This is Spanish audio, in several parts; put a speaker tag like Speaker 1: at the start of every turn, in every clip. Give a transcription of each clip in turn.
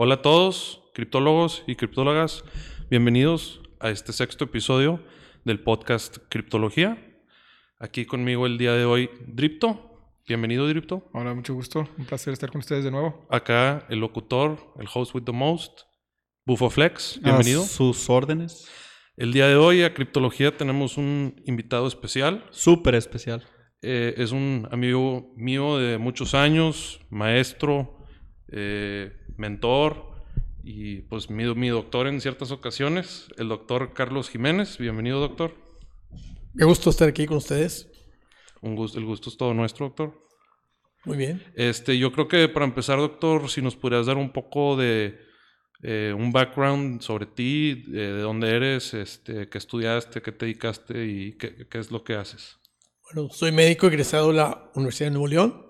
Speaker 1: Hola a todos, criptólogos y criptólogas. Bienvenidos a este sexto episodio del podcast Criptología. Aquí conmigo el día de hoy, Dripto. Bienvenido, Dripto.
Speaker 2: Hola, mucho gusto. Un placer estar con ustedes de nuevo.
Speaker 1: Acá el locutor, el host with the most, Bufo Flex. Bienvenido.
Speaker 3: A sus órdenes.
Speaker 1: El día de hoy a Criptología tenemos un invitado especial.
Speaker 3: Súper especial.
Speaker 1: Eh, es un amigo mío de muchos años, maestro, eh, mentor y pues mi, mi, doctor en ciertas ocasiones, el doctor Carlos Jiménez. Bienvenido, doctor.
Speaker 4: Me gusto estar aquí con ustedes.
Speaker 1: Un gusto, el gusto es todo nuestro, doctor.
Speaker 4: Muy bien.
Speaker 1: Este, yo creo que para empezar, doctor, si nos pudieras dar un poco de eh, un background sobre ti, de, de, dónde eres, este, qué estudiaste, qué te dedicaste y qué, qué es lo que haces.
Speaker 4: Bueno, soy médico egresado de la Universidad de Nuevo León.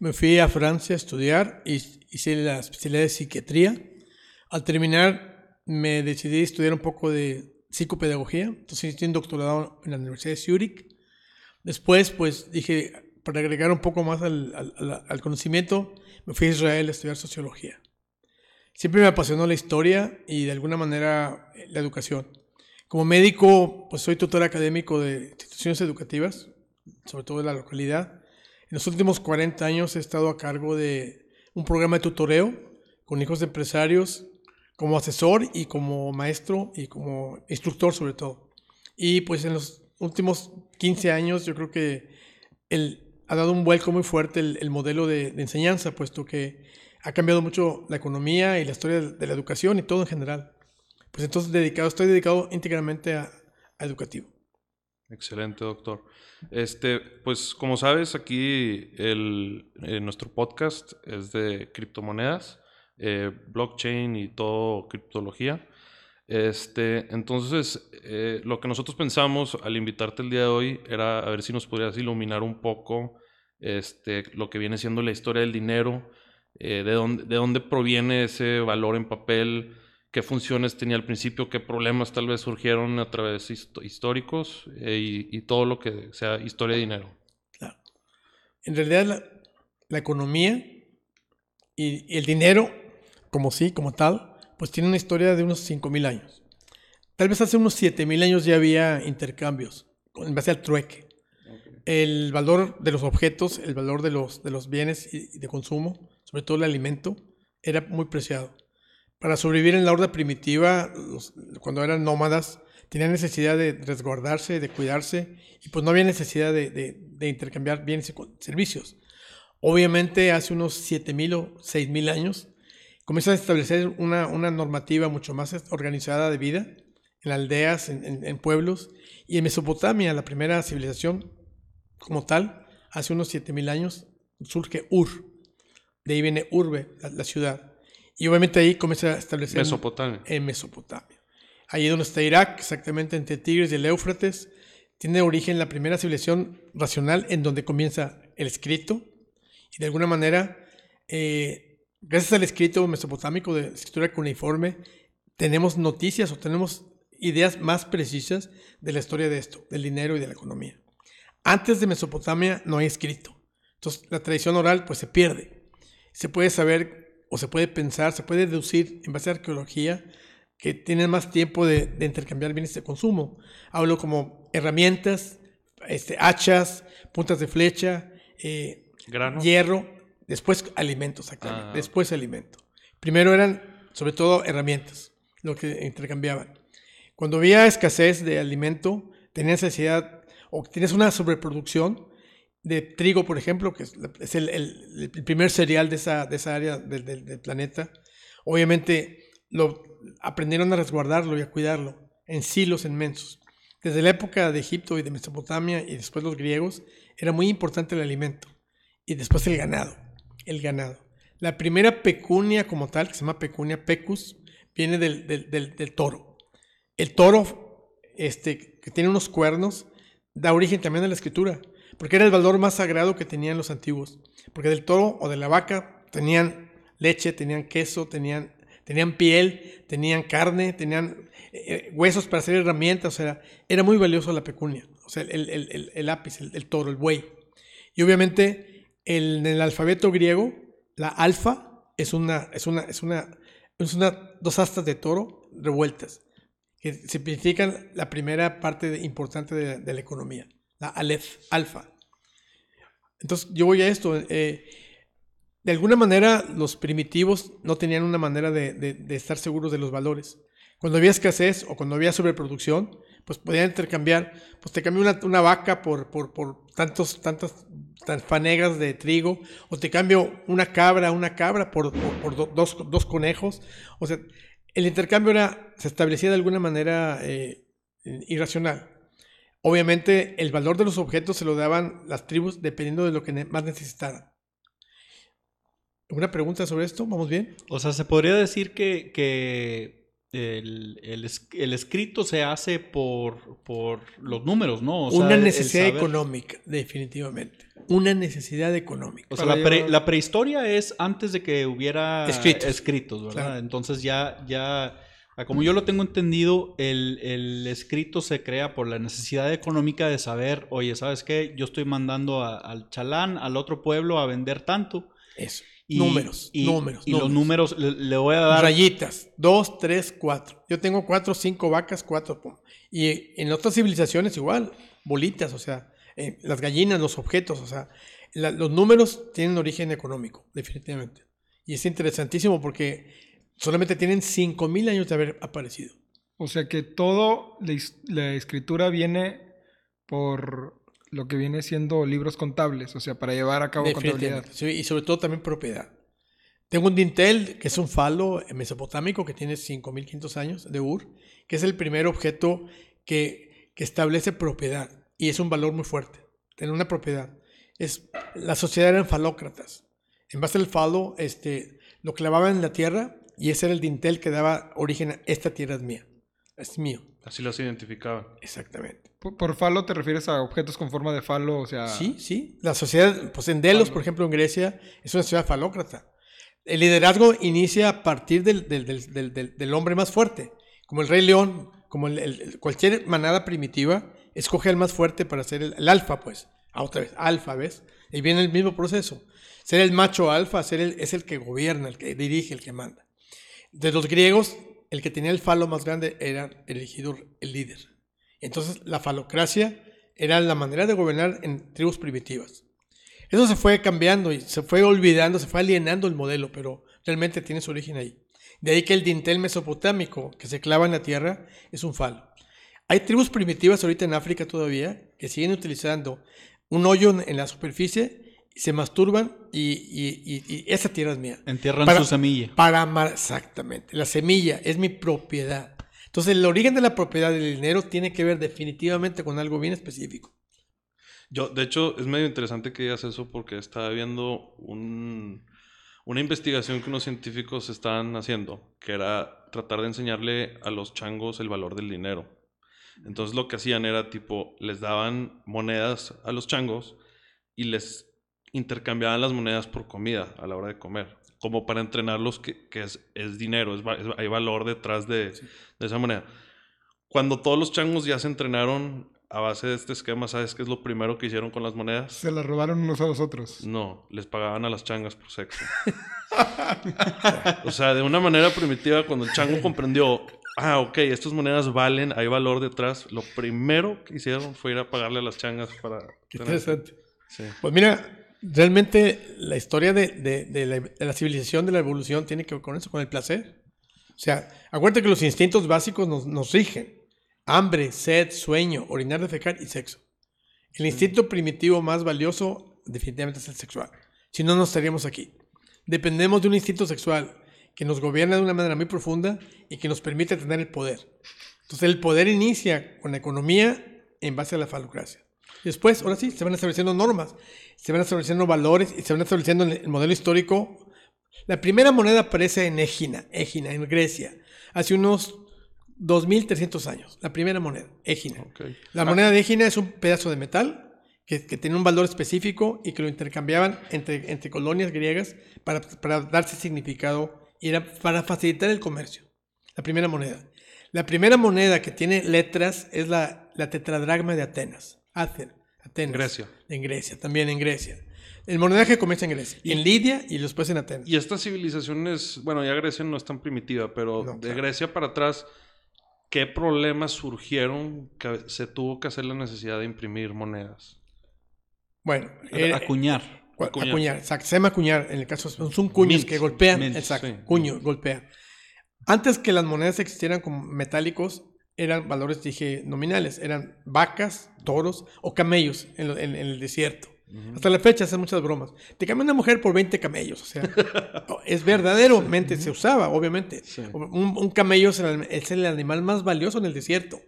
Speaker 4: Me fui a Francia a estudiar y hice la especialidad de psiquiatría. Al terminar, me decidí estudiar un poco de psicopedagogía. Entonces hice un doctorado en la Universidad de Zurich. Después, pues dije, para agregar un poco más al, al, al, conocimiento, me fui a Israel a estudiar sociología. Siempre me apasionó la historia y de alguna manera la educación. Como médico, pues soy tutor académico de instituciones educativas, sobre todo de la localidad. En los últimos 40 años he estado a cargo de un programa de tutoreo con hijos de empresarios como asesor y como maestro y como instructor sobre todo. Y pues en los últimos 15 años yo creo que el, ha dado un vuelco muy fuerte el, el modelo de, enseñanza, puesto que ha cambiado mucho la economía y la historia de la educación y todo en general. Pues entonces dedicado, estoy dedicado íntegramente a educativo.
Speaker 1: Excelente, doctor. Este, pues como sabes, aquí el, eh, nuestro podcast es de criptomonedas, eh, blockchain y todo criptología. Este, entonces, eh, lo que nosotros pensamos al invitarte el día de hoy era a ver si nos podrías iluminar un poco este, lo que viene siendo la historia del dinero, de, dónde, de dónde proviene ese valor en papel, qué funciones tenía al principio, qué problemas tal vez surgieron a través hist históricos eh, y, y, todo lo que sea historia de dinero.
Speaker 4: Claro. En realidad la, la economía y, y, el dinero, como sí, como tal, pues tiene una historia de unos 5.000 años. Tal vez hace unos 7.000 años ya había intercambios en base al trueque. Okay. El valor de los objetos, el valor de los, de los bienes y de consumo, sobre todo el alimento, era muy preciado para sobrevivir en la horda primitiva, cuando eran nómadas, tenían necesidad de resguardarse, de cuidarse, y pues no había necesidad de, intercambiar bienes y servicios. Obviamente, hace unos 7.000 o 6.000 años, comienza a establecer una, normativa mucho más organizada de vida en aldeas, en, pueblos, y en Mesopotamia, la primera civilización como tal, hace unos 7.000 años, surge Ur. De ahí viene Urbe, la ciudad. Y obviamente ahí comienza a establecer
Speaker 1: Mesopotamia.
Speaker 4: en Mesopotamia. Ahí donde está Irak, exactamente entre Tigres y el Éufrates, tiene origen la primera civilización racional en donde comienza el escrito. Y de alguna manera, eh, gracias al escrito mesopotámico de escritura cuneiforme, tenemos noticias o tenemos ideas más precisas de la historia de esto, del dinero y de la economía. Antes de Mesopotamia no hay escrito. Entonces la tradición oral pues se pierde. Se puede saber o se puede pensar, se puede deducir en base a arqueología que tienen más tiempo de, de intercambiar bienes de consumo. Hablo como herramientas, este, hachas, puntas de flecha, eh, hierro, después alimentos, ah. después alimento. Primero eran sobre todo herramientas, lo que intercambiaban. Cuando había escasez de alimento, tenías necesidad o tienes una sobreproducción, de trigo, por ejemplo, que es el, primer cereal de esa, de esa área del, del, planeta, obviamente lo aprendieron a resguardarlo y a cuidarlo en silos inmensos. Desde la época de Egipto y de Mesopotamia y después los griegos, era muy importante el alimento. Y después el ganado, el ganado. La primera pecunia como tal, que se llama pecunia pecus, viene del, del toro. El toro, este, que tiene unos cuernos, da origen también a la escritura porque era el valor más sagrado que tenían los antiguos. Porque del toro o de la vaca tenían leche, tenían queso, tenían, tenían piel, tenían carne, tenían eh, huesos para hacer herramientas. O sea, era muy valioso la pecunia. O sea, el, el, el, el lápiz, el, toro, el buey. Y obviamente en el alfabeto griego, la alfa es una, es una, es una es una, dos astas de toro revueltas, que significan la primera parte importante de la economía, la Aleph, alfa. Entonces, yo voy a esto. eh, de alguna manera, los primitivos no tenían una manera de, estar seguros de los valores. Cuando había escasez o cuando había sobreproducción, pues podían intercambiar, pues te cambio una, vaca por, por, tantos, tantas tan fanegas de trigo, o te cambio una cabra, una cabra por, por- por do- dos, dos conejos. O sea, el intercambio era, se establecía de alguna manera eh, irracional. Obviamente, el valor de los objetos se lo daban las tribus dependiendo de lo que más necesitaran. ¿Alguna pregunta sobre esto? ¿Vamos bien?
Speaker 3: O sea, se podría decir que, que el, el es- el escrito se hace por, por los números, ¿no? O
Speaker 4: Una necesidad
Speaker 3: saber-
Speaker 4: económica, definitivamente. Una necesidad económica.
Speaker 3: O sea, la, pre- la prehistoria es antes de que hubiera
Speaker 4: Escritos.
Speaker 3: escritos, ¿verdad?
Speaker 4: Claro.
Speaker 3: Entonces ya, ya, como yo lo tengo entendido, el, el escrito se crea por la necesidad económica de saber, oye, ¿sabes qué? Yo estoy mandando a- al chalán, al otro pueblo, a vender tanto.
Speaker 4: Eso.
Speaker 3: Y,
Speaker 4: números,
Speaker 3: y-
Speaker 4: números.
Speaker 3: Y los números le, le voy a dar...
Speaker 4: Rayitas. Dos, tres, cuatro. Yo tengo cuatro, cinco vacas, cuatro. pum. Y en otras civilizaciones igual. Bolitas, o sea, eh, las gallinas, los objetos, o sea, la- los números tienen origen económico, definitivamente. Y es interesantísimo porque solamente tienen 5.000 años de haber aparecido.
Speaker 2: O sea que todo la, escritura viene por lo que viene siendo libros contables, o sea, para llevar a cabo contabilidad.
Speaker 4: Sí, y sobre todo también propiedad. Tengo un dintel, que es un falo mesopotámico que tiene 5.500 años de Ur, que es el primer objeto que, que establece propiedad. Y es un valor muy fuerte, tener una propiedad. Es, la sociedad eran falócratas. En base al falo, este, lo clavaban en la tierra y ese era el dintel que daba origen a esta tierra es mía. Es mío.
Speaker 1: Así las identificaban.
Speaker 4: Exactamente.
Speaker 2: Por, por falo te refieres a objetos con forma de falo, o sea...
Speaker 4: Sí, sí. La sociedad, pues en Delos, por ejemplo, en Grecia, es una sociedad falócrata. El liderazgo inicia a partir del, del- del- del- del- del hombre más fuerte. Como el rey león, como el- el- el- cualquier manada primitiva, escoge al más fuerte para ser el, el alfa, pues. Ah, otra vez, alfa, ¿ves? Y viene el mismo proceso. Ser el macho alfa ser el- es el que gobierna, el que dirige, el que manda. De los griegos, el que tenía el falo más grande era elegido el líder. Entonces, la falocracia era la manera de gobernar en tribus primitivas. Eso se fue cambiando y se fue olvidando, se fue alienando el modelo, pero realmente tiene su origen ahí. De ahí que el dintel mesopotámico que se clava en la tierra es un falo. Hay tribus primitivas ahorita en África todavía que siguen utilizando un hoyo en- la superficie, se masturban y, y- y- y esa tierra es mía.
Speaker 3: Entierran
Speaker 4: Para-
Speaker 3: su semilla.
Speaker 4: Para amar, exactamente. La semilla es mi propiedad. Entonces, el origen de la propiedad del dinero tiene que ver definitivamente con algo bien específico.
Speaker 1: Yo, de hecho, es medio interesante que digas eso porque estaba viendo un- una investigación que unos científicos estaban haciendo, que era tratar de enseñarle a los changos el valor del dinero. Entonces lo que hacían era tipo, les daban monedas a los changos y les intercambiaban las monedas por comida a la hora de comer, como para entrenarlos que, que es, es dinero, es hay valor detrás de, de esa moneda. Cuando todos los changos ya se entrenaron a base de este esquema, ¿sabes qué es lo primero que hicieron con las monedas?
Speaker 2: Se las robaron unos a los otros.
Speaker 1: No, les pagaban a las changas por sexo. o sea, de una manera primitiva, cuando el chango comprendió, ah, ok, estas monedas valen, hay valor detrás, lo primero que hicieron fue ir a pagarle a las changas para...
Speaker 4: Qué
Speaker 1: tener-
Speaker 4: interesante.
Speaker 1: Sí.
Speaker 4: Pues mira, realmente la historia de, de- de la, de la civilización, de la evolución, tiene que ver con eso, con el placer. O sea, acuérdate que los instintos básicos nos, nos rigen. Hambre, sed, sueño, orinar, defecar y sexo. El instinto primitivo más valioso definitivamente es el sexual. Si no, no estaríamos aquí. Dependemos de un instinto sexual que nos gobierna de una manera muy profunda y que nos permite tener el poder. Entonces el poder inicia con la economía en base a la falocracia. Después, ahora sí, se van estableciendo normas, se van estableciendo valores y se van estableciendo el el modelo histórico. La primera moneda aparece en Egina, Egina, en Grecia, hace unos 2300 años. La primera moneda, Egina.
Speaker 1: Ok.
Speaker 4: La moneda de Egina es un pedazo de metal que, que tiene un valor específico y que lo intercambiaban entre, entre colonias griegas para, para darse significado y era para facilitar el comercio. La primera moneda. La primera moneda que tiene letras es la, la tetradragma de Atenas. Aten- Atenas.
Speaker 1: Grecia.
Speaker 4: En Grecia, también en Grecia. El monedaje comienza en Grecia, en Lidia y después en Atenas.
Speaker 1: Y estas civilizaciones, bueno, ya Grecia no es tan primitiva, pero
Speaker 4: No,
Speaker 1: de
Speaker 4: claro.
Speaker 1: Grecia para atrás, ¿qué problemas surgieron que se tuvo que hacer la necesidad de imprimir monedas?
Speaker 4: Bueno, eh,
Speaker 3: Acuñar.
Speaker 4: cu-
Speaker 1: acuñar.
Speaker 4: acuñar. exacto, se llama acuñar. En el caso son son cuños
Speaker 1: Mint.
Speaker 4: que golpean.
Speaker 3: Mint,
Speaker 4: exacto,
Speaker 1: sí.
Speaker 4: cuño, golpea. Antes que las monedas existieran como metálicos, eran valores, dije, nominales. Eran vacas, toros o camellos en, lo- en- en el desierto. Hasta la fecha hacen muchas bromas. Te cambia una mujer por 20 camellos. O sea, es verdaderamente, se usaba, obviamente.
Speaker 1: Sí.
Speaker 4: Un, un camello es el, es el animal más valioso en el desierto.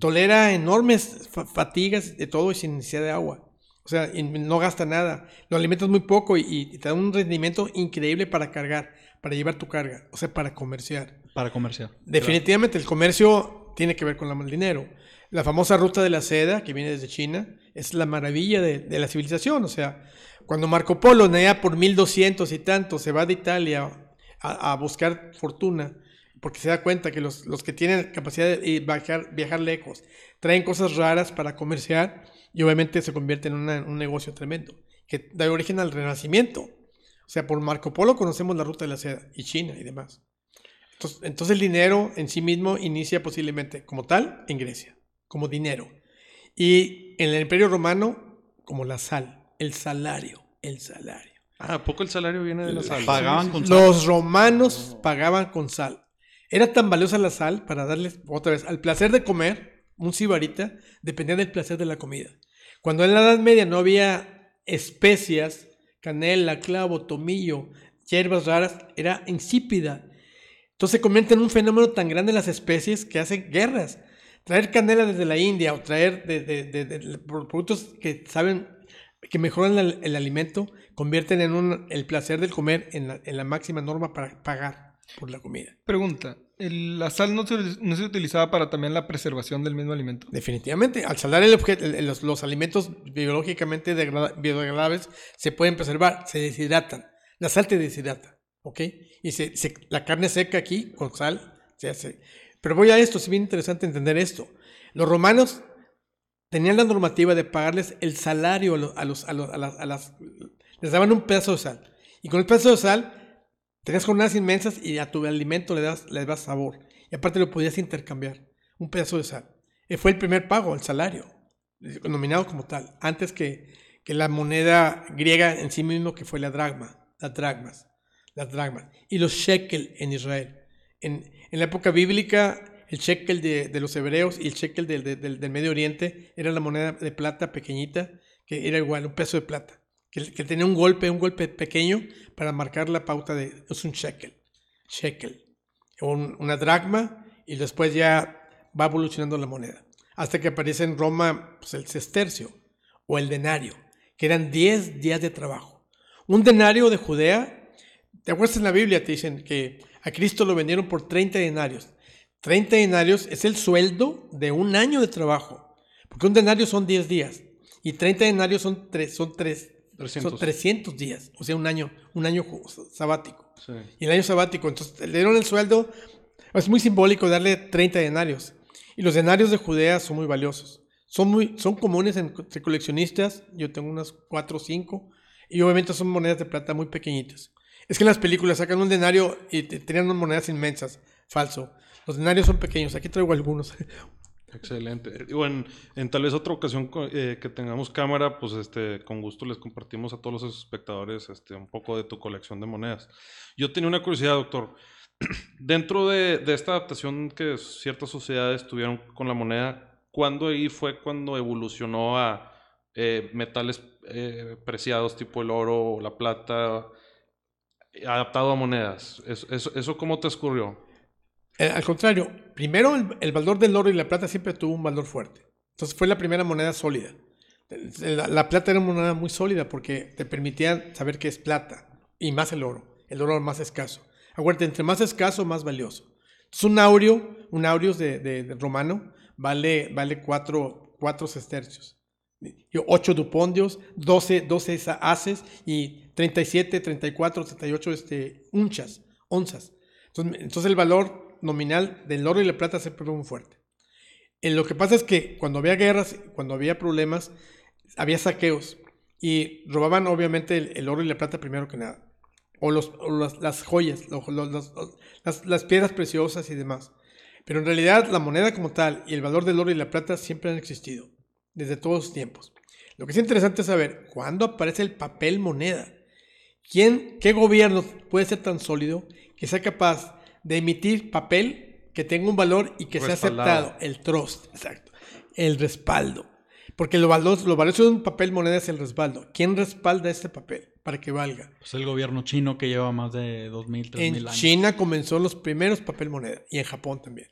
Speaker 4: Tolera enormes fa- fatigas de todo y sin necesidad de agua. O sea, no gasta nada. Lo alimentas muy poco y, y te da un rendimiento increíble para cargar, para llevar tu carga, o sea, para comerciar.
Speaker 3: Para comerciar.
Speaker 4: Definitivamente el comercio tiene que ver con el dinero. La famosa ruta de la seda, que viene desde China, es la maravilla de, la civilización. O sea, cuando Marco Polo navega por 1200 y tanto, se va de Italia a, buscar fortuna, porque se da cuenta que los, los que tienen capacidad de ir- viajar, viajar lejos traen cosas raras para comerciar y obviamente se convierte en un negocio tremendo, que da origen al renacimiento. O sea, por Marco Polo conocemos la ruta de la seda y China y demás. Entonces, entonces el dinero en sí mismo inicia posiblemente como tal en Grecia, como dinero. Y en el Imperio Romano como la sal, el salario, el salario.
Speaker 1: Ah, ¿a poco el salario viene de la sal?
Speaker 3: Pagaban con sal.
Speaker 4: Los romanos pagaban con sal. Era tan valiosa la sal para darles otra vez al placer de comer, un sibarita dependía del placer de la comida. Cuando en la Edad Media no había especias, canela, clavo, tomillo, hierbas raras, era insípida. Entonces se convierte en un fenómeno tan grande las especies que hacen guerras. Traer canela desde la India o traer de, de- de- de productos que saben que mejoran el, el alimento, convierten en un, el placer del comer en la, en la máxima norma para pagar por la comida.
Speaker 2: Pregunta. el- ¿La sal no se, no se utilizaba para también la preservación del mismo alimento?
Speaker 4: Definitivamente, al salar el objeto, el- los, los alimentos biológicamente degrada- biodegradables se pueden preservar, se deshidratan. La sal te deshidrata, ¿ok? Y se, la carne seca aquí con sal se hace. Pero voy a esto, es bien interesante entender esto. Los romanos tenían la normativa de pagarles el salario a, los, a, los- a los- a las, a las- Les daban un pedazo de sal. Y con el pedazo de sal tenías jornadas inmensas y a tu alimento le das, le das sabor. Y aparte lo podías intercambiar. Un pedazo de sal. Eh, Fue el primer pago, el salario, nominado como tal, antes que, que la moneda griega en sí mismo, que fue la dragma, las dragmas, las dragmas, y los shekel en Israel. En, en la época bíblica, el shekel de, de los hebreos y el shekel del, del- del- Medio Oriente era la moneda de plata pequeñita, que era igual, un peso de plata, que, que tenía un golpe, un golpe pequeño para marcar la pauta de, es un shekel, shekel, un- una dracma, y después ya va evolucionando la moneda. Hasta que aparece en Roma pues, el sestercio o el denario, que eran 10 días de trabajo. Un denario de Judea, ¿te acuerdas en la Biblia? Te dicen que a Cristo lo vendieron por 30 denarios. 30 denarios es el sueldo de un año de trabajo, porque un denario son 10 días y 30 denarios son, tres, son, tres,
Speaker 1: 300.
Speaker 4: son 300 días, o sea, un año, un año sabático.
Speaker 1: Sí.
Speaker 4: Y el año sabático, entonces le dieron el sueldo, es muy simbólico darle 30 denarios. Y los denarios de Judea son muy valiosos. Son, muy, son comunes en- entre coleccionistas, yo tengo unas 4 o 5, y obviamente son monedas de plata muy pequeñitas. Es que en las películas sacan un denario y te- tenían unas monedas inmensas, falso. Los denarios son pequeños, aquí traigo algunos.
Speaker 1: Excelente. En, tal vez otra ocasión eh, que tengamos cámara, pues este, con gusto les compartimos a todos los espectadores este, un poco de tu colección de monedas. Yo tenía una curiosidad, doctor. Dentro de, de esta adaptación que ciertas sociedades tuvieron con la moneda, ¿cuándo ahí fue cuando evolucionó a eh, metales eh, preciados tipo el oro o la plata adaptado a monedas? ¿Eso, eso, cómo te escurrió?
Speaker 4: Eh, al contrario, primero el, valor del oro y la plata siempre tuvo un valor fuerte. Entonces fue la primera moneda sólida. La, la plata era una moneda muy sólida porque te permitía saber que es plata y más el oro. El oro más escaso. Acuérdate, entre más escaso, más valioso. Entonces un aureo, un de- de romano, vale, vale cuatro, cuatro sestercios. Y 8 dupondios, 12, 12 haces y 37, 34, 38 este, unchas, onzas. Entonces, entonces el valor nominal del oro y la plata siempre fue muy fuerte. Eh, lo que pasa es que cuando había guerras, cuando había problemas, había saqueos. y robaban obviamente el, oro y la plata primero que nada. O, los, o las, joyas, las, las piedras preciosas y demás. Pero en realidad la moneda como tal y el valor del oro y la plata siempre han existido, desde todos los tiempos. Lo que es interesante es saber cuándo aparece el papel moneda. ¿Quién, qué gobierno puede ser tan sólido que sea capaz de emitir papel que tenga un valor y que sea
Speaker 1: Respaldado.
Speaker 4: aceptado? El trust, exacto. El respaldo. Porque lo valioso, lo valioso de un papel moneda es el respaldo. ¿Quién respalda este papel para que valga?
Speaker 3: Pues el gobierno chino que lleva más de 2.000, 3.000
Speaker 4: En
Speaker 3: años.
Speaker 4: China comenzó los primeros papel moneda y en Japón también.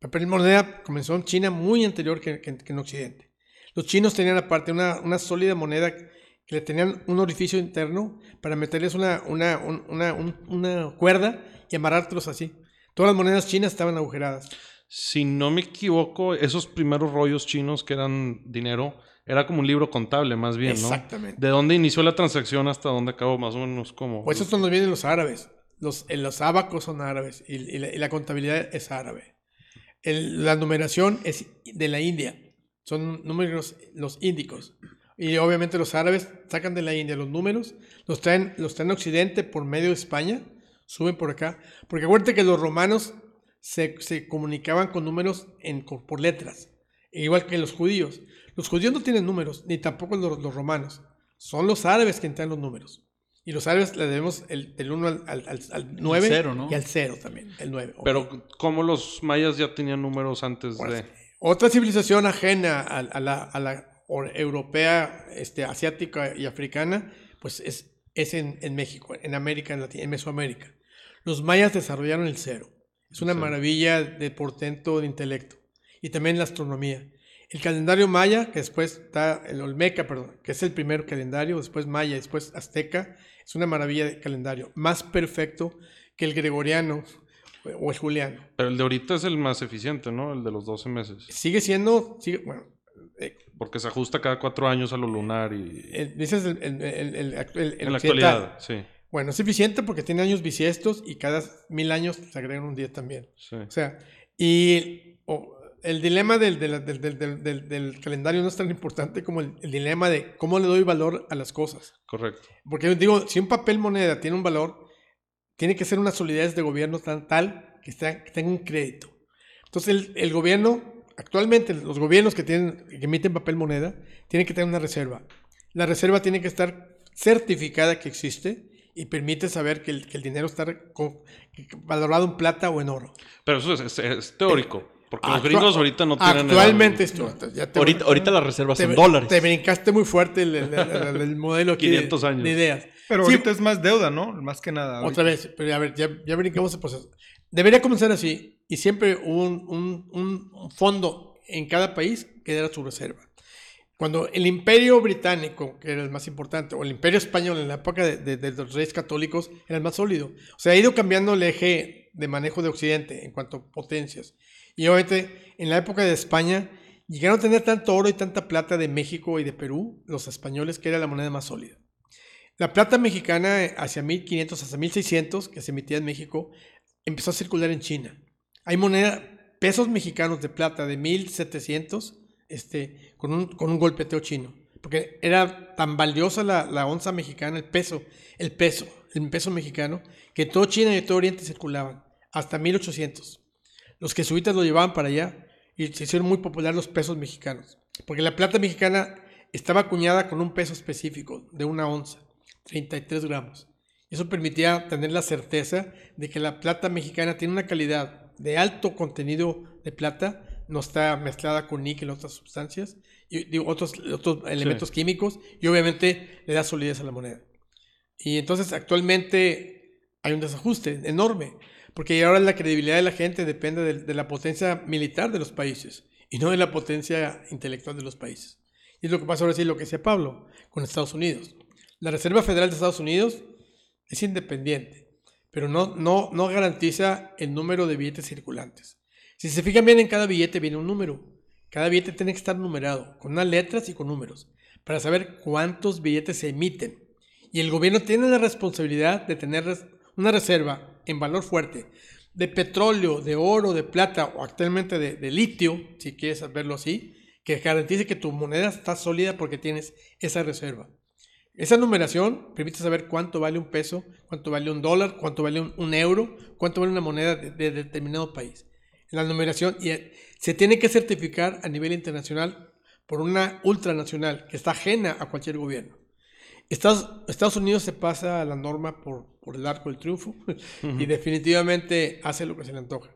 Speaker 4: Papel moneda comenzó en China muy anterior que, que- que en Occidente. Los chinos tenían aparte una, una sólida moneda que le tenían un orificio interno para meterles una, una, un- una, un- una cuerda y amarrártelos así. Todas las monedas chinas estaban agujeradas.
Speaker 1: Si no me equivoco, esos primeros rollos chinos que eran dinero, era como un libro contable más bien, ¿no?
Speaker 4: Exactamente.
Speaker 1: De dónde inició la transacción hasta dónde acabó, más o menos como...
Speaker 4: Pues eso es donde vienen los árabes. Los, eh, los abacos son árabes y, y la, y la contabilidad es árabe. El- la numeración es de la India. Son números los índicos. Y obviamente los árabes sacan de la India los números, los traen, los traen a Occidente por medio de España, suben por acá. Porque acuérdate que los romanos se, se comunicaban con números en, con- por letras, igual que los judíos. Los judíos no tienen números, ni tampoco los, los romanos. Son los árabes que traen los números. Y los árabes le debemos el, del 1 al, al, al, al 9
Speaker 3: cero, ¿no?
Speaker 4: y al 0 también, el 9. ok.
Speaker 1: Pero como los mayas ya tenían números antes
Speaker 4: Pues,
Speaker 1: de...
Speaker 4: Otra civilización ajena a, a la, a la or- europea, este, asiática y africana, pues es, es en, en México, en América, en, Mesoamérica. Los mayas desarrollaron el cero. Es una
Speaker 1: Sí.
Speaker 4: maravilla de portento de intelecto. Y también la astronomía. El calendario maya, que después está el Olmeca, perdón, que es el primer calendario, después maya, después azteca, es una maravilla de calendario. Más perfecto que el gregoriano o el juliano.
Speaker 1: Pero el de ahorita es el más eficiente, ¿no? El de los 12 meses.
Speaker 4: Sigue siendo, sigue, bueno, eh,
Speaker 1: Porque se ajusta cada cuatro años a lo lunar y...
Speaker 4: El- dices el, el-
Speaker 1: en la actualidad, sí.
Speaker 4: Bueno, es eficiente porque tiene años bisiestos y cada mil años se agregan un día también.
Speaker 1: sí.
Speaker 4: O sea, y el dilema del, del- del- del- del- del- del calendario no es tan importante como el, el dilema de cómo le doy valor a las cosas.
Speaker 1: Correcto.
Speaker 4: Porque digo, si un papel moneda tiene un valor, tiene que ser una solidez de gobierno tan tal que, que tenga un crédito. Entonces el, el gobierno, actualmente los gobiernos que, tienen, que emiten papel moneda, tienen que tener una reserva. La reserva tiene que estar certificada que existe y permite saber que el, que el dinero está valorado en plata o en oro.
Speaker 1: Pero eso es, es- es teórico. Porque los gringos ahorita no tienen... el-
Speaker 4: Actualmente ya te-
Speaker 3: Ahorita, ahorita las reservas son dólares.
Speaker 4: te brincaste muy fuerte el, el- el- el modelo aquí de-
Speaker 1: 500 años.
Speaker 4: de ideas.
Speaker 2: Pero
Speaker 4: Sí,
Speaker 2: ahorita es más deuda, ¿no? Más que nada. ahorita.
Speaker 4: Otra vez, pero a ver, ya, ya brincamos el proceso. Debería comenzar así y siempre hubo un, un- un- un fondo en cada país que era su reserva. Cuando el imperio británico, que era el más importante, o el imperio español en la época de, de- de los reyes católicos, era el más sólido. O sea, ha ido cambiando el eje de manejo de Occidente en cuanto a potencias. Y obviamente, en la época de España, llegaron a tener tanto oro y tanta plata de México y de Perú, los españoles, que era la moneda más sólida. La plata mexicana eh, hacia 1500, hasta 1600, que se emitía en México, empezó a circular en China. Hay moneda, pesos mexicanos de plata de 1700, este, con un, con un golpeteo chino. Porque era tan valiosa la, la onza mexicana, el peso, el peso, el peso mexicano, que todo China y todo Oriente circulaban, hasta 1800. Los jesuitas lo llevaban para allá y se hicieron muy popular los pesos mexicanos. Porque la plata mexicana estaba acuñada con un peso específico de una onza, 33 gramos. Eso permitía tener la certeza de que la plata mexicana tiene una calidad de alto contenido de plata, no está mezclada con níquel otras sustancias, y digo, otros, otros elementos químicos, y obviamente le da solidez a la moneda. Y entonces actualmente hay un desajuste enorme, porque ahora la credibilidad de la gente depende de, la potencia militar de los países y no de la potencia intelectual de los países. Y es lo que pasa ahora sí, lo que decía Pablo, con Estados Unidos. La Reserva Federal de Estados Unidos es independiente, pero no, no, no garantiza el número de billetes circulantes. Si se fijan bien, en cada billete viene un número. Cada billete tiene que estar numerado, con unas letras y con números, para saber cuántos billetes se emiten. Y el gobierno tiene la responsabilidad de tener una reserva en valor fuerte de petróleo, de oro, de plata o actualmente de, de litio, si quieres verlo así, que garantice que tu moneda está sólida porque tienes esa reserva. Esa numeración permite saber cuánto vale un peso, cuánto vale un dólar, cuánto vale un, un euro, cuánto vale una moneda de, de determinado país. La numeración y eh, se tiene que certificar a nivel internacional por una ultranacional que está ajena a cualquier gobierno. Estados, Estados Unidos se pasa a la norma por, por el arco del triunfo y definitivamente hace lo que se le antoja.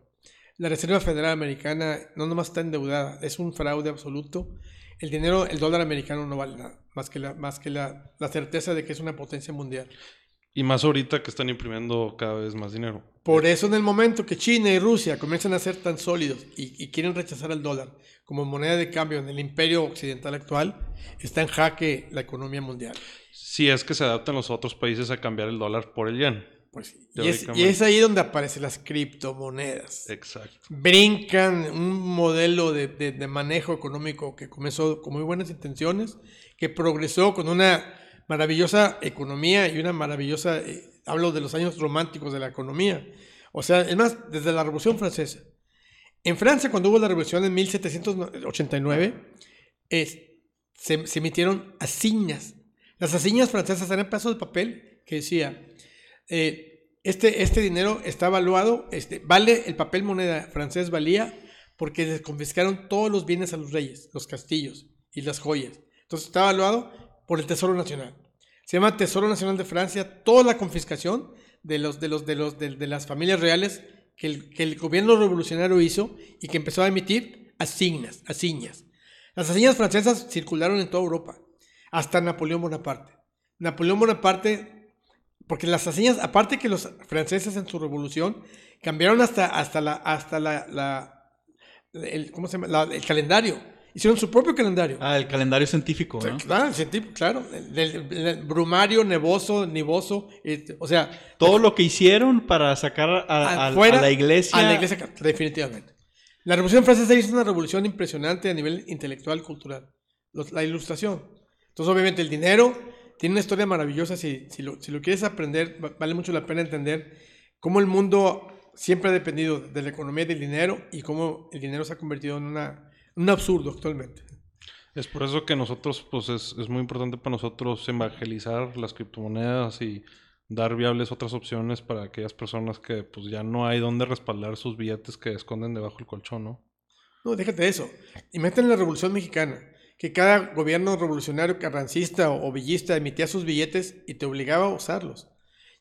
Speaker 4: La Reserva Federal Americana no nomás está endeudada, es un fraude absoluto. El dinero, el dólar americano no vale nada, más que la, más que la, la certeza de que es una potencia mundial.
Speaker 1: Y más ahorita que están imprimiendo cada vez más dinero.
Speaker 4: Por eso en el momento que China y Rusia comienzan a ser tan sólidos y, y, quieren rechazar el dólar como moneda de cambio en el imperio occidental actual, está en jaque la economía mundial.
Speaker 1: Si es que se adaptan los otros países a cambiar el dólar por el yen.
Speaker 4: Pues, y, es, y es ahí donde aparecen las criptomonedas.
Speaker 1: Exacto.
Speaker 4: Brincan un modelo de, de, de manejo económico que comenzó con muy buenas intenciones, que progresó con una maravillosa economía y una maravillosa, eh, hablo de los años románticos de la economía. O sea, es más, desde la Revolución Francesa. En Francia, cuando hubo la Revolución en 1789, es, se, se, emitieron asignas. Las asignas francesas eran pedazos de papel que decía, eh, este, este dinero está evaluado, este, vale, el papel moneda francés valía porque les confiscaron todos los bienes a los reyes, los castillos y las joyas. Entonces está evaluado por el Tesoro Nacional. Se llama Tesoro Nacional de Francia, toda la confiscación de, los, de, los, de, los, de, las familias reales que el, que el, gobierno revolucionario hizo y que empezó a emitir asignas, asignas. Las asignas francesas circularon en toda Europa, hasta Napoleón Bonaparte. Napoleón Bonaparte, porque las asignas, aparte que los franceses en su revolución cambiaron hasta, hasta, la, hasta la el, ¿cómo se llama? La, el calendario. Hicieron su propio calendario.
Speaker 3: Ah, el calendario científico, ¿no?
Speaker 4: Claro, científico, claro. El, el, el, brumario, nevoso, nivoso, este, o sea...
Speaker 3: Todo lo que hicieron para sacar a, afuera, a, la iglesia...
Speaker 4: A la iglesia, definitivamente. La Revolución Francesa hizo una revolución impresionante a nivel intelectual, cultural. Los, la ilustración. Entonces, obviamente, el dinero tiene una historia maravillosa. Si, si, lo, si lo quieres aprender, vale mucho la pena entender cómo el mundo siempre ha dependido de la economía y del dinero y cómo el dinero se ha convertido en una un absurdo actualmente.
Speaker 1: Es por eso que nosotros, pues es, es, muy importante para nosotros evangelizar las criptomonedas y dar viables otras opciones para aquellas personas que pues ya no hay donde respaldar sus billetes que esconden debajo del colchón, ¿no?
Speaker 4: No, déjate eso. Y meten la Revolución Mexicana, que cada gobierno revolucionario carrancista o, o villista emitía sus billetes y te obligaba a usarlos.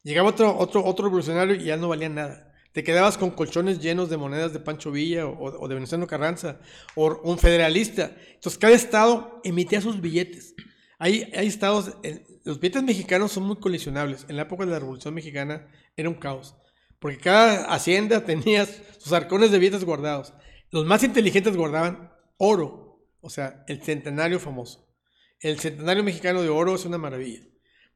Speaker 4: Llegaba otro, otro, otro revolucionario y ya no valían nada. Te quedabas con colchones llenos de monedas de Pancho Villa o, de Venustiano Carranza o un federalista. Entonces cada estado emitía sus billetes. Hay, hay estados, los billetes mexicanos son muy colisionables. En la época de la Revolución Mexicana era un caos. Porque cada hacienda tenía sus arcones de billetes guardados. Los más inteligentes guardaban oro, o sea, el centenario famoso. El centenario mexicano de oro es una maravilla.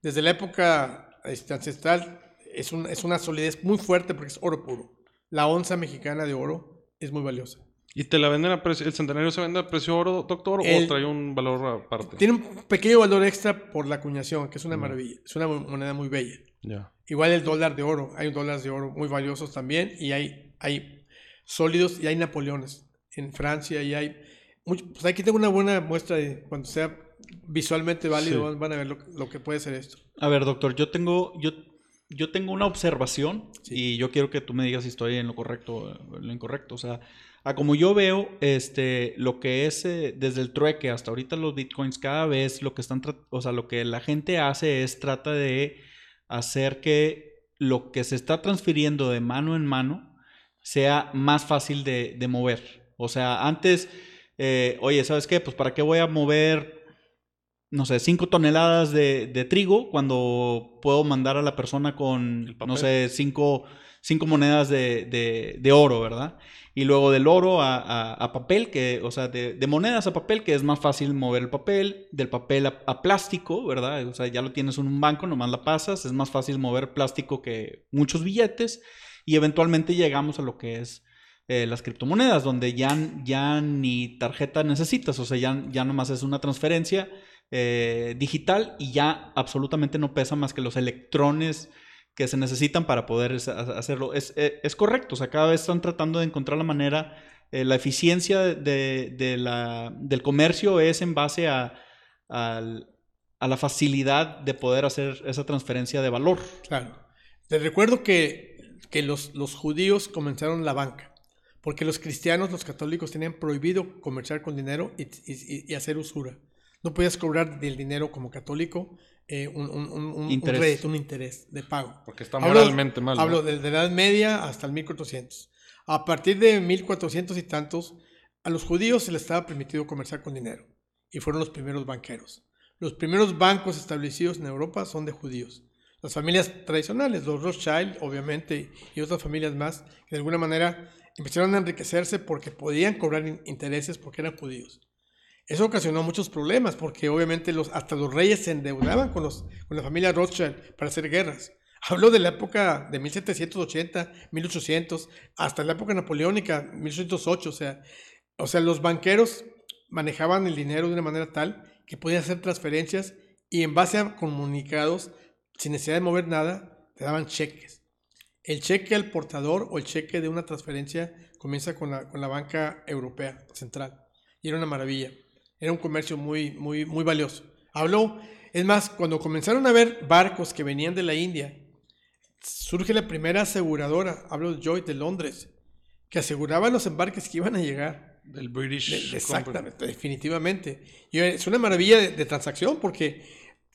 Speaker 4: Desde la época este, ancestral es, un, es una solidez muy fuerte porque es oro puro. La onza mexicana de oro es muy valiosa.
Speaker 1: ¿Y te la venden a precio, el centenario se vende a precio oro, doctor, el, o trae un valor aparte?
Speaker 4: Tiene un pequeño valor extra por la acuñación, que es una maravilla. Es una moneda muy bella.
Speaker 1: Yeah.
Speaker 4: Igual el dólar de oro. Hay dólares de oro muy valiosos también y hay, hay sólidos y hay napoleones en Francia y hay... Mucho, pues aquí tengo una buena muestra de cuando sea visualmente válido, sí. van a ver lo, lo, que puede ser esto.
Speaker 3: A ver, doctor, yo tengo, yo yo tengo una observación sí. y yo quiero que tú me digas si estoy en lo correcto o en lo incorrecto. O sea, a como yo veo, este, lo que es eh, desde el trueque hasta ahorita los bitcoins, cada vez lo que están, o sea, lo que la gente hace es trata de hacer que lo que se está transfiriendo de mano en mano sea más fácil de, de mover. O sea, antes, eh, oye, ¿sabes qué? Pues para qué voy a mover no sé, 5 toneladas de, de, trigo cuando puedo mandar a la persona con, no sé, 5 monedas de, de, de, oro, ¿verdad? Y luego del oro a, a, a papel, que, o sea, de, monedas a papel, que es más fácil mover el papel, del papel a, a, plástico, ¿verdad? O sea, ya lo tienes en un banco, nomás la pasas, es más fácil mover plástico que muchos billetes y eventualmente llegamos a lo que es eh, las criptomonedas, donde ya, ya ni tarjeta necesitas, o sea, ya, ya nomás es una transferencia eh, digital y ya absolutamente no pesa más que los electrones que se necesitan para poder hacerlo. Es, es, es correcto, o sea, cada vez están tratando de encontrar la manera, eh, la eficiencia de, de la, del comercio es en base a, a, la facilidad de poder hacer esa transferencia de valor.
Speaker 4: Claro. Te recuerdo que, que los, los judíos comenzaron la banca, porque los cristianos, los católicos, tenían prohibido comerciar con dinero y hacer usura. No podías cobrar del dinero como católico eh, un, un- un- un- un
Speaker 3: Interés.
Speaker 4: un interés de pago.
Speaker 1: Porque está
Speaker 4: Hablo-
Speaker 1: moralmente mal. ¿no?
Speaker 4: Hablo desde la Edad Media hasta el 1400. A partir de 1400 y tantos, a los judíos se les estaba permitido comerciar con dinero y fueron los primeros banqueros. Los primeros bancos establecidos en Europa son de judíos. Las familias tradicionales, los Rothschild, obviamente, y otras familias más, que de alguna manera empezaron a enriquecerse porque podían cobrar in- intereses porque eran judíos. Eso ocasionó muchos problemas porque obviamente los, hasta los reyes se endeudaban con, los, con la familia Rothschild para hacer guerras. Hablo de la época de 1780, 1800, hasta la época napoleónica, 1808. O sea, o sea, los banqueros manejaban el dinero de una manera tal que podían hacer transferencias y en base a comunicados, sin necesidad de mover nada, te daban cheques. El cheque al portador o el cheque de una transferencia comienza con la, con la banca europea central. Y era una maravilla. Era un comercio muy, muy, muy valioso. Habló, es más, cuando comenzaron a ver barcos que venían de la India, surge la primera aseguradora, hablo de Joy de Londres, que aseguraba los embarques que iban a llegar.
Speaker 1: Del British.
Speaker 4: De-
Speaker 1: Company.
Speaker 4: exactamente, definitivamente. Y es una maravilla de, de transacción porque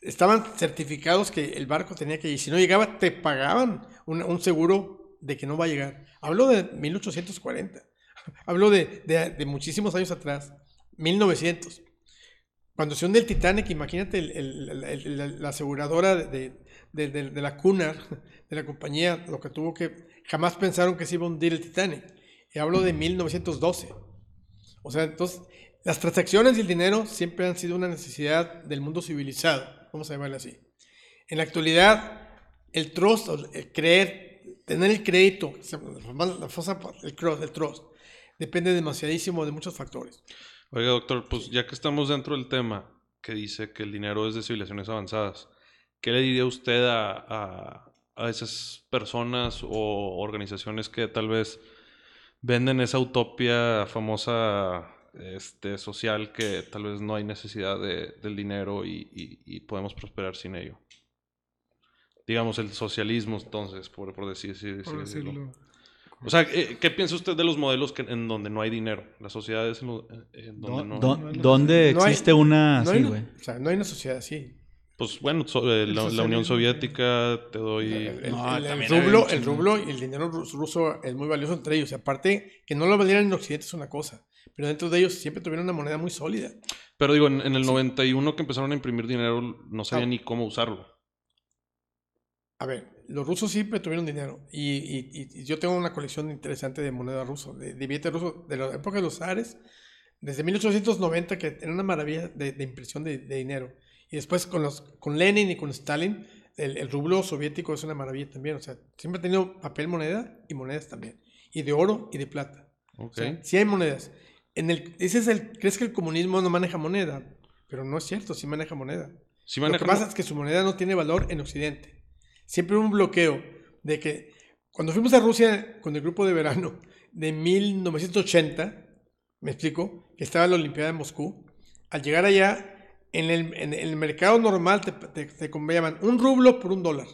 Speaker 4: estaban certificados que el barco tenía que ir. Si no llegaba, te pagaban un, un seguro de que no va a llegar. Hablo de 1840. Hablo de, de- de muchísimos años atrás. 1900. Cuando se hunde el Titanic, imagínate el- el- el- la, aseguradora de, de- de- de la Cunard, de la compañía, lo que tuvo que... Jamás pensaron que se iba a hundir el Titanic. Y hablo de 1912. O sea, entonces, las transacciones y el dinero siempre han sido una necesidad del mundo civilizado, vamos a llamarle así. En la actualidad, el trust, el creer, tener el crédito, la famosa- el, cross- el trust, depende demasiadísimo de muchos factores.
Speaker 1: Oiga, doctor, pues ya que estamos dentro del tema que dice que el dinero es de civilizaciones avanzadas, ¿qué le diría usted a, a- a esas personas o organizaciones que tal vez venden esa utopia famosa este, social que tal vez no hay necesidad de- del dinero y, y- y podemos prosperar sin ello? Digamos el socialismo, entonces, por, por decir,
Speaker 2: por
Speaker 1: decirlo.
Speaker 2: decirlo.
Speaker 1: O sea, eh, ¿qué piensa usted de los modelos que, en donde no hay dinero? Las sociedades en, lo- en donde no...
Speaker 3: ¿Dó-
Speaker 2: no hay-
Speaker 3: ¿Dónde
Speaker 4: no hay-
Speaker 3: existe una
Speaker 4: No
Speaker 3: así,
Speaker 4: hay,
Speaker 3: güey?
Speaker 4: o sea, no hay una sociedad así.
Speaker 1: Pues bueno, so- eh, la, la Unión Soviética, te doy...
Speaker 4: El, el-
Speaker 3: No,
Speaker 4: el- rublo, el rublo y el dinero rus- ruso es muy valioso entre ellos. Y aparte, que no lo valieran en Occidente es una cosa. Pero dentro de ellos siempre tuvieron una moneda muy sólida.
Speaker 1: Pero digo, en, en el 91 que empezaron a imprimir dinero, no sabían
Speaker 4: Ah.
Speaker 1: ni cómo usarlo.
Speaker 4: A ver, los rusos siempre tuvieron dinero. Y, y- y- yo tengo una colección interesante de moneda ruso, de, de billetes rusos, de la época de los zares, desde 1890, que era una maravilla de, de impresión de, de dinero. Y después con, los, con Lenin y con Stalin, el, el rublo soviético es una maravilla también. O sea, siempre ha tenido papel moneda y monedas también. Y de oro y de plata.
Speaker 1: Ok.
Speaker 4: O sea, sí hay monedas. En el, ese es el, ¿Crees que el comunismo no maneja moneda? Pero no es cierto, sí maneja moneda.
Speaker 1: Sí
Speaker 4: Lo que pasa es que su moneda no tiene valor en Occidente. Siempre hubo un bloqueo de que cuando fuimos a Rusia con el grupo de verano de 1980, me explico, que estaba la Olimpiada de Moscú, al llegar allá, en el, mercado normal te, te, un rublo por un dólar.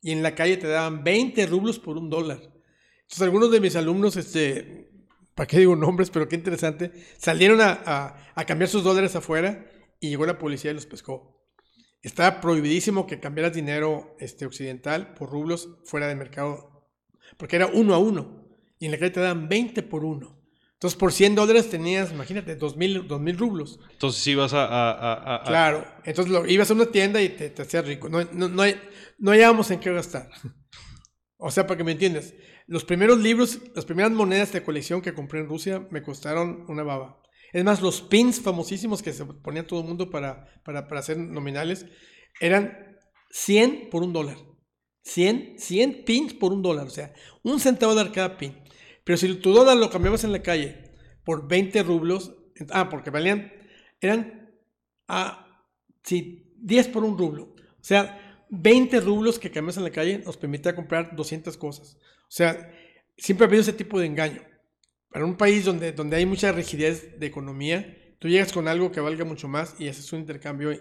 Speaker 4: Y en la calle te daban 20 rublos por un dólar. Entonces algunos de mis alumnos, este, ¿para qué digo nombres? Pero qué interesante, salieron a- a cambiar sus dólares afuera y llegó la policía y los pescó. Estaba prohibidísimo que cambiaras dinero este, occidental por rublos fuera del mercado, porque era uno a uno. Y en la calle te daban 20 por uno. Entonces por 100 dólares tenías, imagínate, 2.000 mil rublos.
Speaker 1: Entonces sí vas a... a- a- a-
Speaker 4: Claro, entonces lo, ibas a una tienda y te, te hacías rico. No, no, no, hay- no hallábamos en qué gastar. O sea, para que me entiendas, los primeros libros, las primeras monedas de colección que compré en Rusia me costaron una baba. Es más, los pins famosísimos que se ponía todo el mundo para, para, para hacer nominales eran 100 por un dólar. 100, 100 pins por un dólar. O sea, un centavo de cada pin. Pero si tu dólar lo cambiabas en la calle por 20 rublos, ah, porque valían, eran, ah, sí, 10 por un rublo. O sea, 20 rublos que cambias en la calle nos permitía comprar 200 cosas. O sea, siempre ha habido ese tipo de engaño. Para un país donde, donde hay mucha rigidez de economía, tú llegas con algo que valga mucho más y haces un intercambio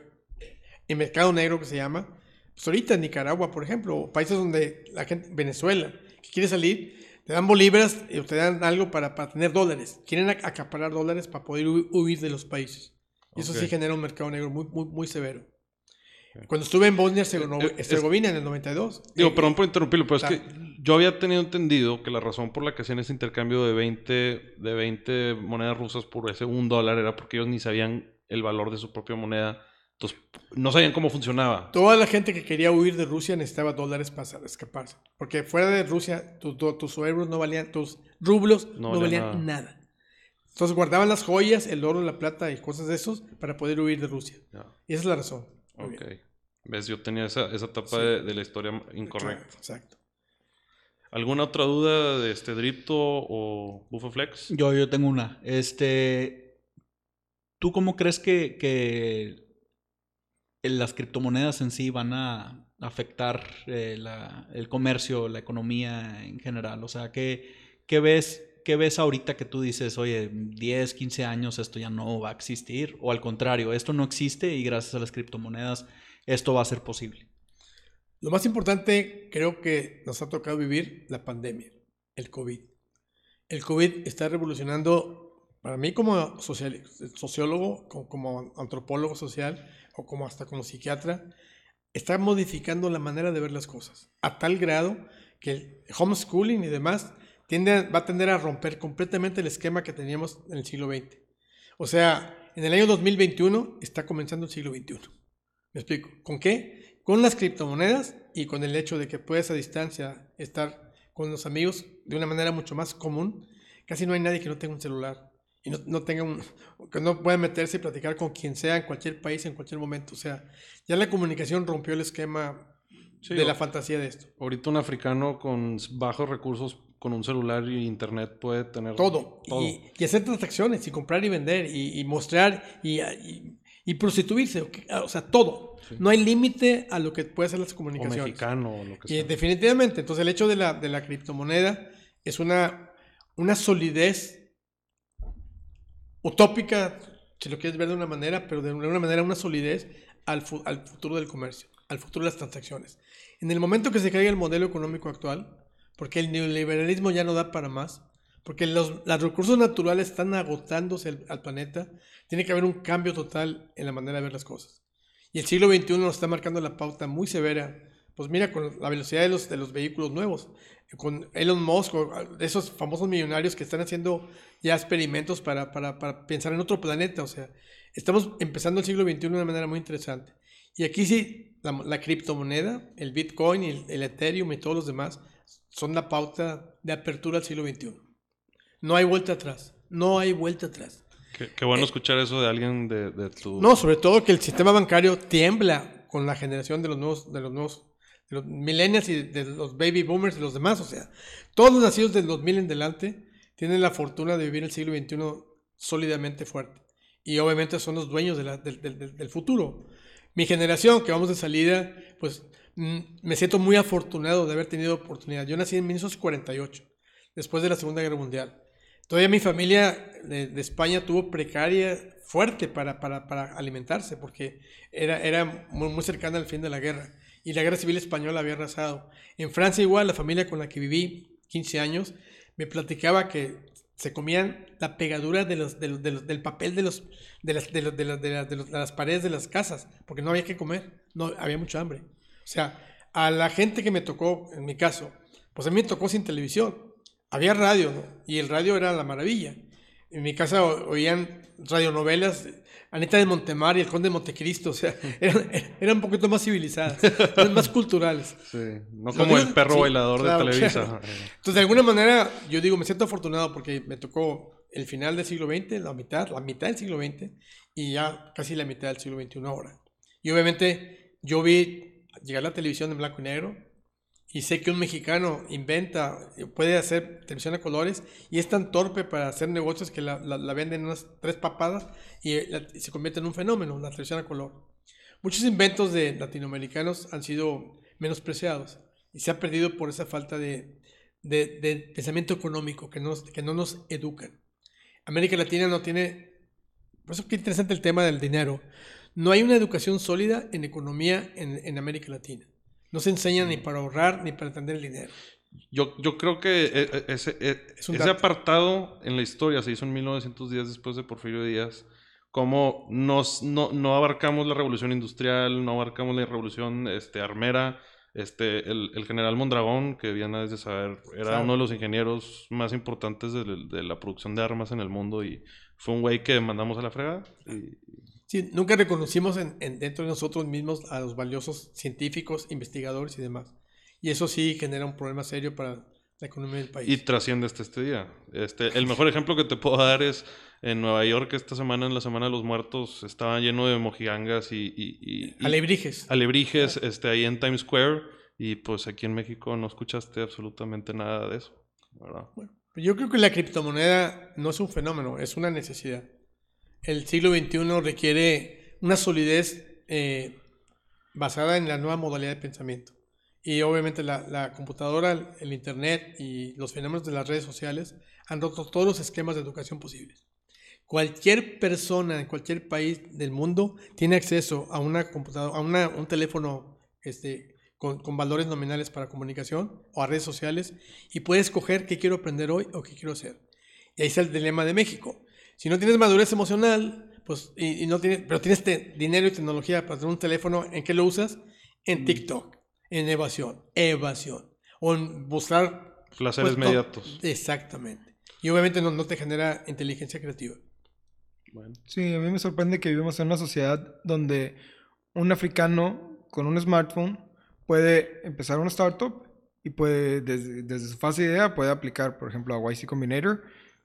Speaker 4: en mercado negro que se llama, pues ahorita en Nicaragua, por ejemplo, o países donde la gente, Venezuela, que quiere salir, te dan bolívares y te dan algo para, para tener dólares. Quieren ac- acaparar dólares para poder hu- huir de los países. Y eso
Speaker 1: Ok.
Speaker 4: sí genera un mercado negro muy, muy, muy severo. Cuando estuve en Bosnia y
Speaker 1: Eh, es-
Speaker 4: Herzegovina en el 92.
Speaker 1: Digo,
Speaker 4: eh,
Speaker 1: perdón por interrumpirlo, pero es
Speaker 4: claro.
Speaker 1: que yo había tenido entendido que la razón por la que hacían ese intercambio de 20, de 20 monedas rusas por ese un dólar era porque ellos ni sabían el valor de su propia moneda. Entonces, no sabían cómo funcionaba.
Speaker 4: Toda la gente que quería huir de Rusia necesitaba dólares para escaparse. Porque fuera de Rusia, tu- tu- tus euros no valían, tus rublos
Speaker 1: No
Speaker 4: no,
Speaker 1: valían
Speaker 4: nada. Entonces guardaban las joyas, el oro, la plata y cosas de esos para poder huir de Rusia. Y esa es la razón. Muy
Speaker 1: ok.
Speaker 4: bien.
Speaker 1: ¿Ves? Yo tenía esa, esa etapa
Speaker 4: Sí.
Speaker 1: de, de la historia incorrecta.
Speaker 4: Claro, exacto.
Speaker 1: ¿Alguna otra duda de este Dripto o Buffoflex?
Speaker 3: Yo, yo tengo una. Este, ¿Tú cómo crees que, que las criptomonedas en sí van a afectar eh, la- el comercio, la economía en general? O sea, ¿qué, qué ves, ¿qué ves ahorita que tú dices, oye, 10, 15 años esto ya no va a existir? O al contrario, esto no existe y gracias a las criptomonedas esto va a ser posible.
Speaker 4: Lo más importante creo que nos ha tocado vivir la pandemia, el COVID. El COVID está revolucionando, para mí como sociólogo, como, antropólogo social o como hasta como psiquiatra, está modificando la manera de ver las cosas. A tal grado que el homeschooling y demás tiende va a tender a romper completamente el esquema que teníamos en el siglo XX. O sea, en el año 2021 está comenzando el siglo XXI. ¿Me explico? ¿Con qué? Con las criptomonedas y con el hecho de que puedes a distancia estar con los amigos de una manera mucho más común. Casi no hay nadie que no tenga un celular y no, no tenga un, que no pueda meterse y platicar con quien sea en cualquier país en cualquier momento. O sea, ya la comunicación rompió el esquema
Speaker 1: Sí,
Speaker 4: de la fantasía de esto.
Speaker 1: Ahorita un africano con bajos recursos, con un celular y internet puede tener
Speaker 4: Todo.
Speaker 1: todo.
Speaker 4: Y, y hacer transacciones y comprar y vender y, y mostrar y, y- y prostituirse. O sea, todo.
Speaker 1: Sí.
Speaker 4: No hay límite a lo que puede hacer las
Speaker 1: o
Speaker 4: comunicaciones.
Speaker 1: mexicano o lo que
Speaker 4: Y
Speaker 1: sea.
Speaker 4: definitivamente, entonces el hecho de la, de la criptomoneda es una, una solidez utópica, si lo quieres ver de una manera, pero de una manera una solidez al, fu- al futuro del comercio, al futuro de las transacciones. En el momento que se caiga el modelo económico actual, porque el neoliberalismo ya no da para más, porque los, los recursos naturales están agotándose al, al planeta, tiene que haber un cambio total en la manera de ver las cosas. Y el siglo XXI nos está marcando la pauta muy severa. Pues mira, con la velocidad de los, de los vehículos nuevos, con Elon Musk, esos famosos millonarios que están haciendo ya experimentos para, para, para pensar en otro planeta. O sea, estamos empezando el siglo XXI de una manera muy interesante. Y aquí sí, la, la criptomoneda, el Bitcoin, el, el Ethereum y todos los demás son la pauta de apertura al siglo XXI. No hay vuelta atrás. No hay vuelta atrás.
Speaker 1: Qué, qué bueno escuchar eso de alguien de, de tu...
Speaker 4: Eh, No, sobre todo que el sistema bancario tiembla con la generación de los nuevos, de los nuevos, de los millennials y de los baby boomers y los demás. O sea, todos los nacidos del 2000 en delante tienen la fortuna de vivir el siglo XXI sólidamente fuerte. Y obviamente son los dueños de la- del, del- del- del futuro. Mi generación, que vamos de salida, pues mm, me siento muy afortunado de haber tenido oportunidad. Yo nací en 1948, después de la Segunda Guerra Mundial. Todavía mi familia de, España tuvo precaria fuerte para, para, para alimentarse, porque era, era muy, muy cercana al fin de la guerra. Y la guerra civil española había arrasado. En Francia igual, la familia con la que viví 15 años, me platicaba que se comían la pegadura de los, de los- de los- del papel de, los, de, las, de, los- de las- de las- de los- de las paredes de las casas, porque no había que comer, no había mucha hambre. O sea, a la gente que me tocó, en mi caso, pues a mí me tocó sin televisión. Había radio, ¿no? Y el radio era la maravilla. En mi casa oían radionovelas, Anita de Montemar y El Conde de Montecristo, o sea, eran, eran un poquito más civilizadas, eran más culturales.
Speaker 1: Sí, no como el perro
Speaker 4: sí,
Speaker 1: bailador
Speaker 4: claro,
Speaker 1: de Televisa.
Speaker 4: claro. Entonces, de alguna manera, yo digo, me siento afortunado porque me tocó el final del siglo XX, la mitad, la mitad del siglo XX y ya casi la mitad del siglo XXI ahora. Y obviamente yo vi llegar la televisión en blanco y negro y sé que un mexicano inventa, puede hacer televisión a colores y es tan torpe para hacer negocios que la, venden en unas tres papadas y, la- y se convierte en un fenómeno, la televisión a color. Muchos inventos de latinoamericanos han sido menospreciados y se ha perdido por esa falta de, pensamiento económico que, que no nos educan. América Latina no tiene, por eso qué interesante el tema del dinero. No hay una educación sólida en economía en América Latina. No se enseña ni para ahorrar ni para entender el dinero.
Speaker 1: Yo, yo creo que e- e- ese, e-
Speaker 4: Es un
Speaker 1: ese
Speaker 4: dato.
Speaker 1: apartado en la historia se hizo en 1910 después de Porfirio Díaz. Como nos, no, no abarcamos la revolución industrial, no abarcamos la revolución este, armera. Este, el, el general Mondragón, que bien has de saber, era uno de los ingenieros más importantes de, de la producción de armas en el mundo y fue un güey que mandamos a la fregada. Y,
Speaker 4: Sí, nunca reconocimos en, en- dentro de nosotros mismos a los valiosos científicos, investigadores y demás. Y eso sí genera un problema serio para la economía del país.
Speaker 1: y trasciende hasta este día. Este, el mejor ejemplo que te puedo dar es en Nueva York esta semana, en la Semana de los Muertos, estaba lleno de mojigangas y, y- y- y-
Speaker 4: Alebrijes.
Speaker 1: alebrijes este, ahí en Times Square y pues aquí en México no escuchaste absolutamente nada de eso. ¿verdad?
Speaker 4: Yo creo que la criptomoneda no es un fenómeno, es una necesidad. El siglo XXI requiere una solidez eh, basada en la nueva modalidad de pensamiento. Y obviamente la, computadora, el, el Internet y los fenómenos de las redes sociales han roto todos los esquemas de educación posibles. Cualquier persona en cualquier país del mundo tiene acceso a una computadora, a una- un teléfono este, con, con valores nominales para comunicación o a redes sociales y puede escoger qué quiero aprender hoy o qué quiero hacer. Y ahí está el dilema de México. Si no tienes madurez emocional, pues, y, y no tienes, pero tienes te- dinero y tecnología para tener un teléfono, ¿en qué lo usas? En TikTok, en evasión, evasión, o en buscar...
Speaker 1: Placeres
Speaker 4: pues. Exactamente. Y obviamente no, no te genera inteligencia creativa.
Speaker 1: Bueno.
Speaker 2: Sí, a mí me sorprende que vivimos en una sociedad donde un africano con un smartphone puede empezar una startup y puede, desde, desde su fase de idea, puede aplicar, por ejemplo, a YC Combinator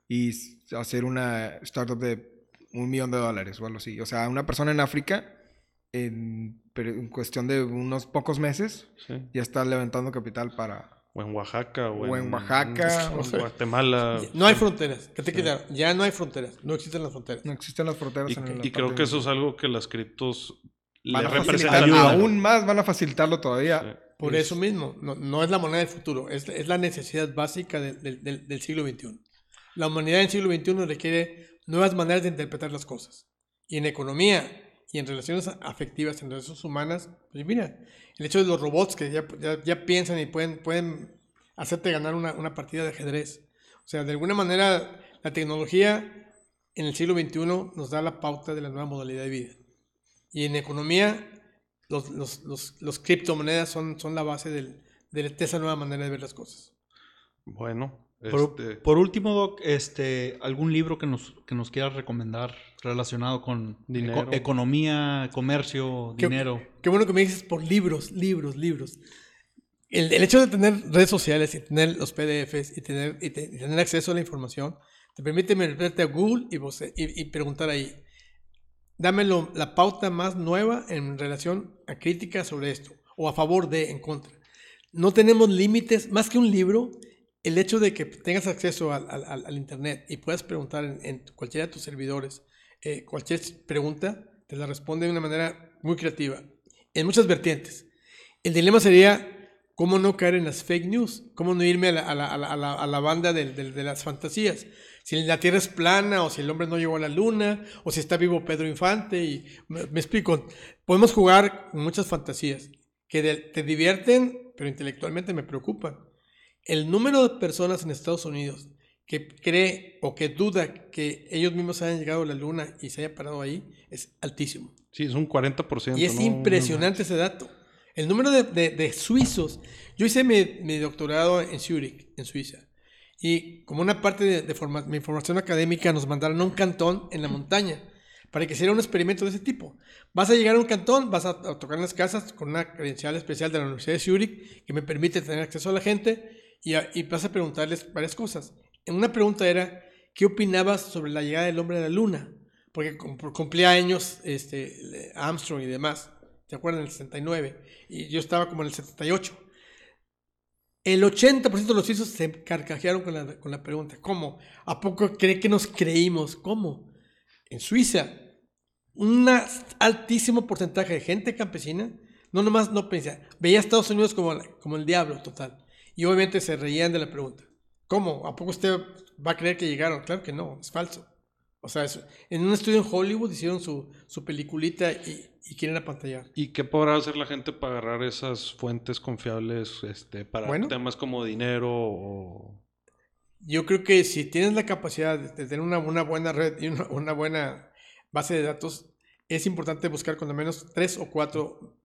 Speaker 2: y hacer una startup de un millón de dólares o algo así. O sea, una persona en África, en, cuestión de unos pocos meses,
Speaker 1: Sí.
Speaker 2: ya está levantando capital para...
Speaker 1: O en Oaxaca. O,
Speaker 2: O en Oaxaca,
Speaker 1: o
Speaker 2: o
Speaker 1: en
Speaker 2: sea.
Speaker 1: Guatemala.
Speaker 4: No hay fronteras. Que te claro, Ya no hay fronteras. No existen las fronteras.
Speaker 2: No existen las fronteras
Speaker 1: Y,
Speaker 2: en la
Speaker 1: y creo
Speaker 2: parte
Speaker 1: que eso
Speaker 2: de-
Speaker 1: es algo que las criptos
Speaker 2: van a
Speaker 1: representan.
Speaker 2: facilitar
Speaker 3: ayuda.
Speaker 2: aún más, van a facilitarlo todavía.
Speaker 1: Sí.
Speaker 4: Por
Speaker 2: Es-
Speaker 4: eso mismo, no, no es la moneda del futuro, es, es la necesidad básica del- del- del- del siglo XXI. La humanidad en el siglo XXI requiere nuevas maneras de interpretar las cosas. Y en economía y en relaciones afectivas, en relaciones humanas, pues mira, el hecho de los robots que ya, piensan y pueden, pueden hacerte ganar una, una partida de ajedrez. O sea, de alguna manera, la tecnología en el siglo XXI nos da la pauta de la nueva modalidad de vida. Y en economía, los, los, los, los criptomonedas son, son la base del- de, de esa nueva manera de ver las cosas.
Speaker 1: Bueno.
Speaker 3: Por,
Speaker 1: este,
Speaker 3: por último, Doc, este, ¿algún libro que nos, que nos quieras recomendar relacionado con
Speaker 1: Dinero.
Speaker 3: eco- economía, comercio,
Speaker 4: Qué-
Speaker 3: dinero?
Speaker 4: Qué bueno que me dices por libros, libros, libros. El, el hecho de tener redes sociales y tener los PDFs y tener, y te- y tener acceso a la información te permite meterte a Google y, vos- y- y preguntar ahí, dame lo- la pauta más nueva en relación a críticas sobre esto, o a favor de, en contra. No tenemos límites, más que un libro, el hecho de que tengas acceso al, Internet y puedas preguntar en, cualquiera de tus servidores eh, cualquier pregunta, te la responde de una manera muy creativa, en muchas vertientes. El dilema sería cómo no caer en las fake news, cómo no irme a la, banda de las fantasías. Si la Tierra es plana, o si el hombre no llegó a la Luna, o si está vivo Pedro Infante, y me, explico. Podemos jugar con muchas fantasías que te divierten, pero intelectualmente me preocupan. El número de personas en Estados Unidos que cree o que duda que ellos mismos hayan llegado a la Luna y se hayan parado ahí es altísimo.
Speaker 1: sí, es un 40%.
Speaker 4: Y es
Speaker 1: ¿no?
Speaker 4: impresionante ese dato. El número de, de- de suizos. Yo hice mi, mi doctorado en Zurich, en Suiza. Y como una parte de, de forma- mi formación académica nos mandaron a un cantón en la montaña para que hiciera un experimento de ese tipo. Vas a llegar a un cantón, vas a, a tocar en las casas con una credencial especial de la Universidad de Zurich que me permite tener acceso a la gente y, a- vas a preguntarles varias cosas. En una pregunta era, ¿qué opinabas sobre la llegada del hombre a la luna? Porque cum- cumplía años este, Armstrong y demás. ¿Se acuerdan? En el 69. Y yo estaba como en el 78. El 80% de los suizos se carcajearon con la, con la pregunta. ¿Cómo? ¿A poco cree que nos creímos? ¿Cómo? En Suiza, un altísimo porcentaje de gente campesina no nomás no pensaba, veía a Estados Unidos como, como el diablo total. Y obviamente se reían de la pregunta. ¿Cómo? ¿A poco usted va a creer que llegaron? Claro que no, es falso. O sea, es- en un estudio en Hollywood hicieron su, su peliculita y, y quieren apantallar.
Speaker 1: ¿Y qué podrá hacer la gente para agarrar esas fuentes confiables este, para
Speaker 4: Bueno.
Speaker 1: temas como dinero o...
Speaker 4: Yo creo que si tienes la capacidad de tener una, una buena red y una, una buena base de datos, es importante buscar cuando menos tres o cuatro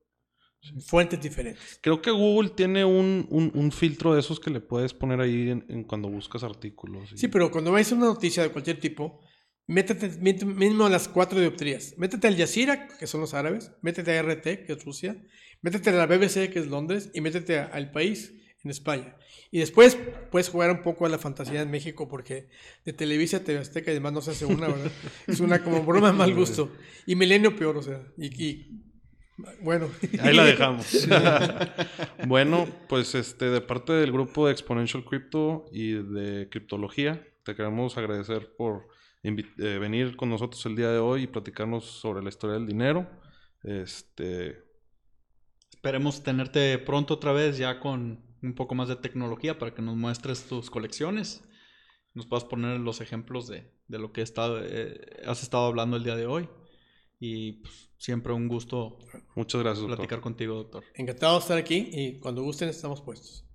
Speaker 4: fuentes diferentes.
Speaker 1: Creo que Google tiene un, un- un filtro de esos que le puedes poner ahí en, en cuando buscas artículos. y-
Speaker 4: Sí, pero cuando vayas a una noticia de cualquier tipo, métete mét- mínimo a las cuatro dioptrías. Métete al Jazeera, que son los árabes, métete a RT, que es Rusia, métete a la BBC, que es Londres, y métete al país, en España. Y después puedes jugar un poco a la fantasía en México, porque de Televisa, TV Azteca y demás no se hace una, ¿verdad? Es una como broma de mal gusto. Y Milenio peor, o sea. Y, y- bueno.
Speaker 1: Ahí la dejamos. bueno, pues este, de parte del grupo de Exponential Crypto y de Criptología, te queremos agradecer por eh, venir con nosotros el día de hoy y platicarnos sobre la historia del dinero. Este,
Speaker 3: Esperemos tenerte pronto otra vez ya con un poco más de tecnología para que nos muestres tus colecciones. Nos puedas poner los ejemplos de, de lo que eh, has estado hablando el día de hoy. Y pues, siempre un gusto
Speaker 1: muchas gracias, doctor.
Speaker 3: platicar contigo, doctor.
Speaker 4: Encantado de estar aquí y cuando gusten estamos puestos.